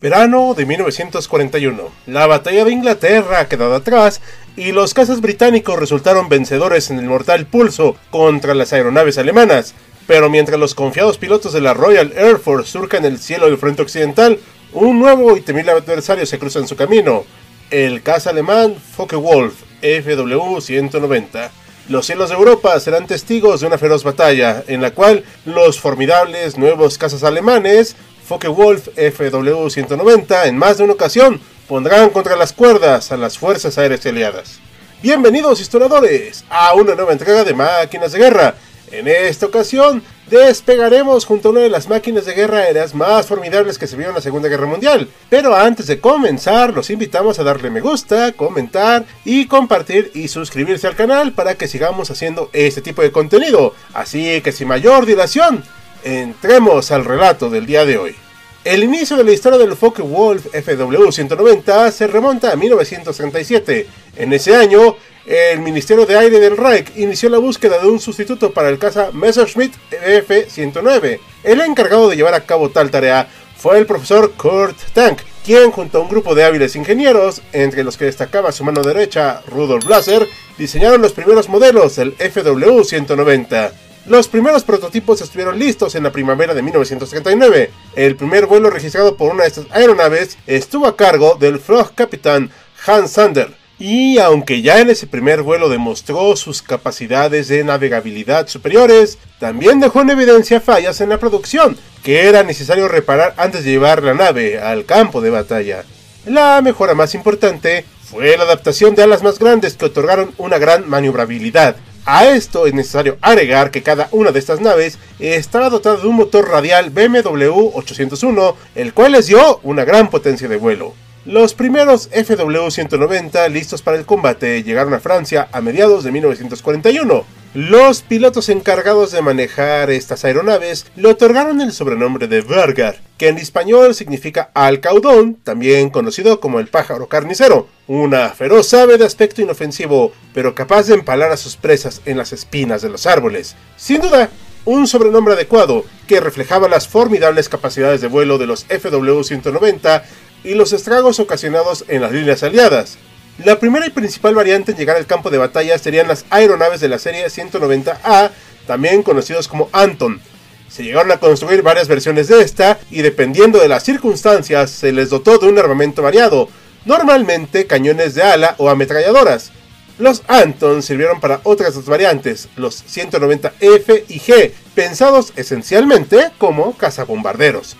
Verano de 1941. La batalla de Inglaterra ha quedado atrás y los cazas británicos resultaron vencedores en el mortal pulso contra las aeronaves alemanas. Pero mientras los confiados pilotos de la Royal Air Force surcan el cielo del frente occidental, un nuevo y temible adversario se cruza en su camino, el caza alemán Focke-Wulf FW-190. Los cielos de Europa serán testigos de una feroz batalla, en la cual los formidables nuevos cazas alemanes Focke-Wulf FW-190 en más de una ocasión pondrán contra las cuerdas a las fuerzas aéreas aliadas. Bienvenidos historiadores a una nueva entrega de Máquinas de Guerra. En esta ocasión despegaremos junto a una de las máquinas de guerra aéreas más formidables que se vio en la Segunda Guerra Mundial. Pero antes de comenzar, los invitamos a darle me gusta, comentar y compartir y suscribirse al canal para que sigamos haciendo este tipo de contenido. Así que sin mayor dilación, entremos al relato del día de hoy. El inicio de la historia del Focke-Wulf FW-190 se remonta a 1937. En ese año, el Ministerio de Aire del Reich inició la búsqueda de un sustituto para el caza Messerschmitt F-109. El encargado de llevar a cabo tal tarea fue el profesor Kurt Tank, quien junto a un grupo de hábiles ingenieros, entre los que destacaba su mano derecha Rudolf Blaser, diseñaron los primeros modelos del FW-190. Los primeros prototipos estuvieron listos en la primavera de 1939. El primer vuelo registrado por una de estas aeronaves estuvo a cargo del Capitán Hans Sander. Y aunque ya en ese primer vuelo demostró sus capacidades de navegabilidad superiores, también dejó en evidencia fallas en la producción, que era necesario reparar antes de llevar la nave al campo de batalla. La mejora más importante fue la adaptación de alas más grandes que otorgaron una gran maniobrabilidad, a esto es necesario agregar que cada una de estas naves estaba dotada de un motor radial BMW 801, el cual les dio una gran potencia de vuelo. Los primeros FW-190 listos para el combate llegaron a Francia a mediados de 1941. Los pilotos encargados de manejar estas aeronaves le otorgaron el sobrenombre de Burger, que en español significa alcaudón, también conocido como el pájaro carnicero, una feroz ave de aspecto inofensivo, pero capaz de empalar a sus presas en las espinas de los árboles. Sin duda, un sobrenombre adecuado que reflejaba las formidables capacidades de vuelo de los FW-190 y los estragos ocasionados en las líneas aliadas. La primera y principal variante en llegar al campo de batalla serían las aeronaves de la serie 190A, también conocidos como Anton. Se llegaron a construir varias versiones de esta y dependiendo de las circunstancias se les dotó de un armamento variado, normalmente cañones de ala o ametralladoras. Los Anton sirvieron para otras dos variantes, los 190F y G, pensados esencialmente como cazabombarderos.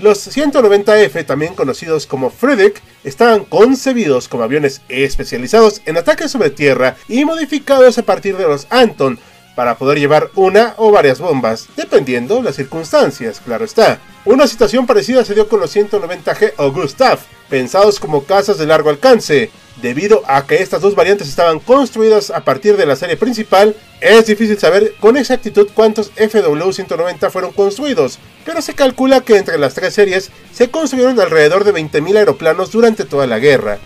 Los 190F, también conocidos como Friedrich, estaban concebidos como aviones especializados en ataques sobre tierra y modificados a partir de los Anton para poder llevar una o varias bombas, dependiendo las circunstancias, claro está. Una situación parecida se dio con los 190G o Gustav, pensados como cazas de largo alcance, Debido a que estas dos variantes estaban construidas a partir de la serie principal, es difícil saber con exactitud cuántos FW-190 fueron construidos, pero se calcula que entre las tres series se construyeron alrededor de 20.000 aeroplanos durante toda la guerra.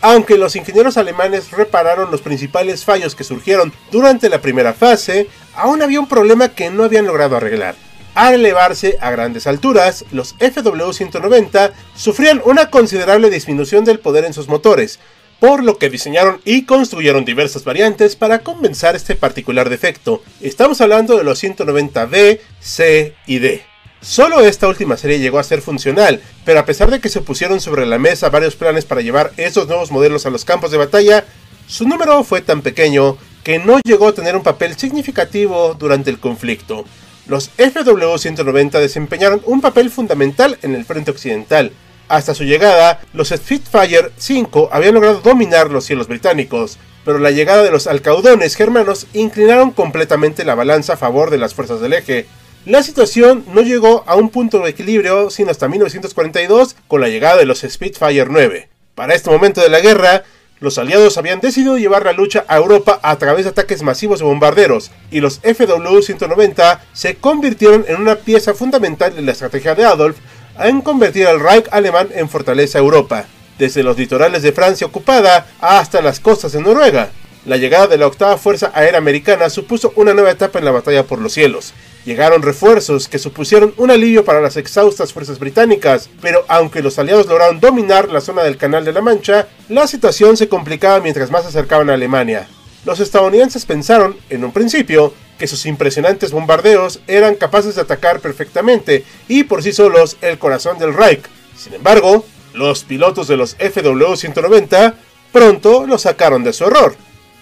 Aunque los ingenieros alemanes repararon los principales fallos que surgieron durante la primera fase, aún había un problema que no habían logrado arreglar. Al elevarse a grandes alturas, los FW-190 sufrían una considerable disminución del poder en sus motores, por lo que diseñaron y construyeron diversas variantes para compensar este particular defecto. Estamos hablando de los 190B, C y D. Solo esta última serie llegó a ser funcional, pero a pesar de que se pusieron sobre la mesa varios planes para llevar estos nuevos modelos a los campos de batalla, su número fue tan pequeño que no llegó a tener un papel significativo durante el conflicto. Los FW-190 desempeñaron un papel fundamental en el frente occidental. Hasta su llegada, los Spitfire 5 habían logrado dominar los cielos británicos, pero la llegada de los alcaudones germanos inclinaron completamente la balanza a favor de las fuerzas del eje. La situación no llegó a un punto de equilibrio sino hasta 1942 con la llegada de los Spitfire 9. Para este momento de la guerra, los aliados habían decidido llevar la lucha a Europa a través de ataques masivos de bombarderos, y los FW-190 se convirtieron en una pieza fundamental de la estrategia de Adolf en convertir al Reich alemán en fortaleza Europa, desde los litorales de Francia ocupada hasta las costas de Noruega. La llegada de la octava Fuerza Aérea Americana supuso una nueva etapa en la batalla por los cielos. Llegaron refuerzos que supusieron un alivio para las exhaustas fuerzas británicas, pero aunque los aliados lograron dominar la zona del Canal de la Mancha, la situación se complicaba mientras más se acercaban a Alemania. Los estadounidenses pensaron, en un principio, que sus impresionantes bombardeos eran capaces de atacar perfectamente y por sí solos el corazón del Reich. Sin embargo, los pilotos de los FW-190 pronto lo sacaron de su error.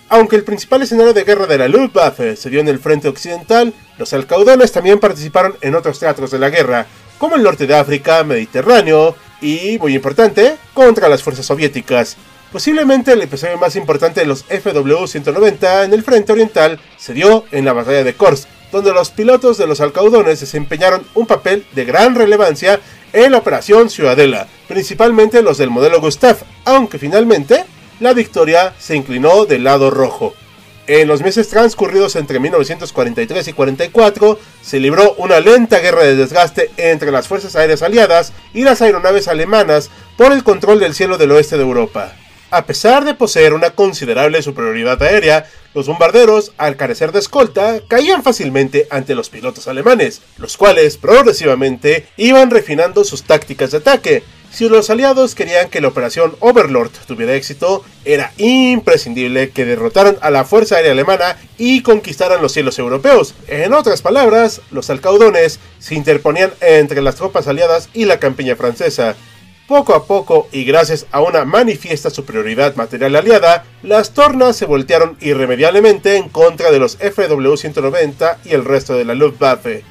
Aunque el principal escenario de guerra de la Luftwaffe se dio en el frente occidental, los alcaudones también participaron en otros teatros de la guerra, como el norte de África, Mediterráneo y, muy importante, contra las fuerzas soviéticas. Posiblemente el episodio más importante de los FW-190 en el frente oriental se dio en la batalla de Kursk, donde los pilotos de los alcaudones desempeñaron un papel de gran relevancia en la operación Ciudadela, principalmente los del modelo Gustav, aunque finalmente la victoria se inclinó del lado rojo. En los meses transcurridos entre 1943 y 44 se libró una lenta guerra de desgaste entre las fuerzas aéreas aliadas y las aeronaves alemanas por el control del cielo del oeste de Europa. A pesar de poseer una considerable superioridad aérea, los bombarderos, al carecer de escolta, caían fácilmente ante los pilotos alemanes, los cuales progresivamente iban refinando sus tácticas de ataque, si los aliados querían que la operación Overlord tuviera éxito, era imprescindible que derrotaran a la Fuerza Aérea Alemana y conquistaran los cielos europeos. En otras palabras, los alcaudones se interponían entre las tropas aliadas y la campiña francesa. Poco a poco, y gracias a una manifiesta superioridad material aliada, las tornas se voltearon irremediablemente en contra de los FW-190 y el resto de la Luftwaffe.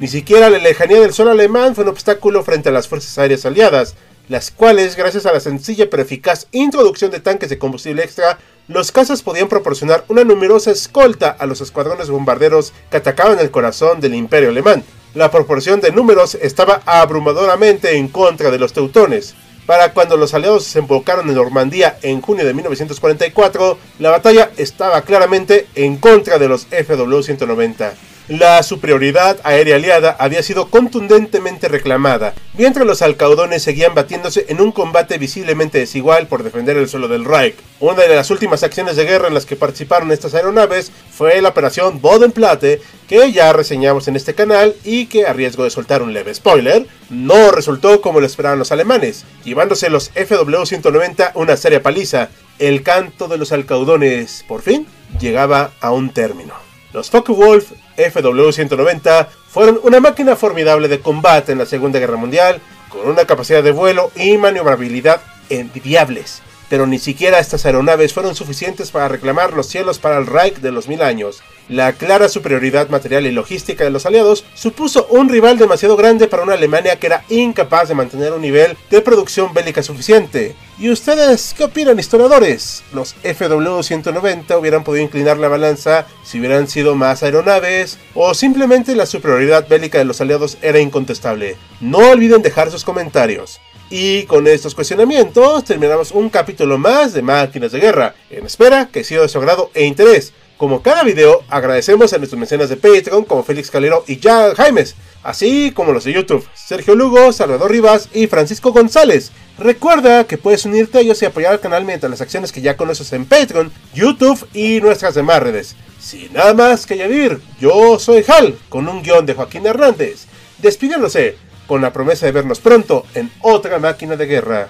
Ni siquiera la lejanía del sol alemán fue un obstáculo frente a las fuerzas aéreas aliadas, las cuales, gracias a la sencilla pero eficaz introducción de tanques de combustible extra, los cazas podían proporcionar una numerosa escolta a los escuadrones bombarderos que atacaban el corazón del imperio alemán. La proporción de números estaba abrumadoramente en contra de los teutones. Para cuando los aliados se embocaron en Normandía en junio de 1944, la batalla estaba claramente en contra de los FW-190. La superioridad aérea aliada había sido contundentemente reclamada, mientras los alcaudones seguían batiéndose en un combate visiblemente desigual por defender el suelo del Reich. Una de las últimas acciones de guerra en las que participaron estas aeronaves fue la operación Bodenplatte, que ya reseñamos en este canal y que, a riesgo de soltar un leve spoiler, no resultó como lo esperaban los alemanes, llevándose los FW-190 una seria paliza. El canto de los alcaudones, por fin, llegaba a un término. Los Focke-Wulf FW-190 fueron una máquina formidable de combate en la Segunda Guerra Mundial, con una capacidad de vuelo y maniobrabilidad envidiables. Pero ni siquiera estas aeronaves fueron suficientes para reclamar los cielos para el Reich de los mil años. La clara superioridad material y logística de los aliados supuso un rival demasiado grande para una Alemania que era incapaz de mantener un nivel de producción bélica suficiente. ¿Y ustedes qué opinan, historiadores? ¿Los FW-190 hubieran podido inclinar la balanza si hubieran sido más aeronaves? ¿O simplemente la superioridad bélica de los aliados era incontestable? No olviden dejar sus comentarios. Y con estos cuestionamientos terminamos un capítulo más de Máquinas de Guerra, en espera que sea de su agrado e interés. Como cada video, agradecemos a nuestros mecenas de Patreon como Félix Calero y Jan Jaimes, así como los de YouTube, Sergio Lugo, Salvador Rivas y Francisco González. Recuerda que puedes unirte a ellos y apoyar al canal mediante las acciones que ya conoces en Patreon, YouTube y nuestras demás redes. Sin nada más que añadir, yo soy Hal, con un guion de Joaquín Hernández. Despidiéndose, con la promesa de vernos pronto en otra máquina de guerra.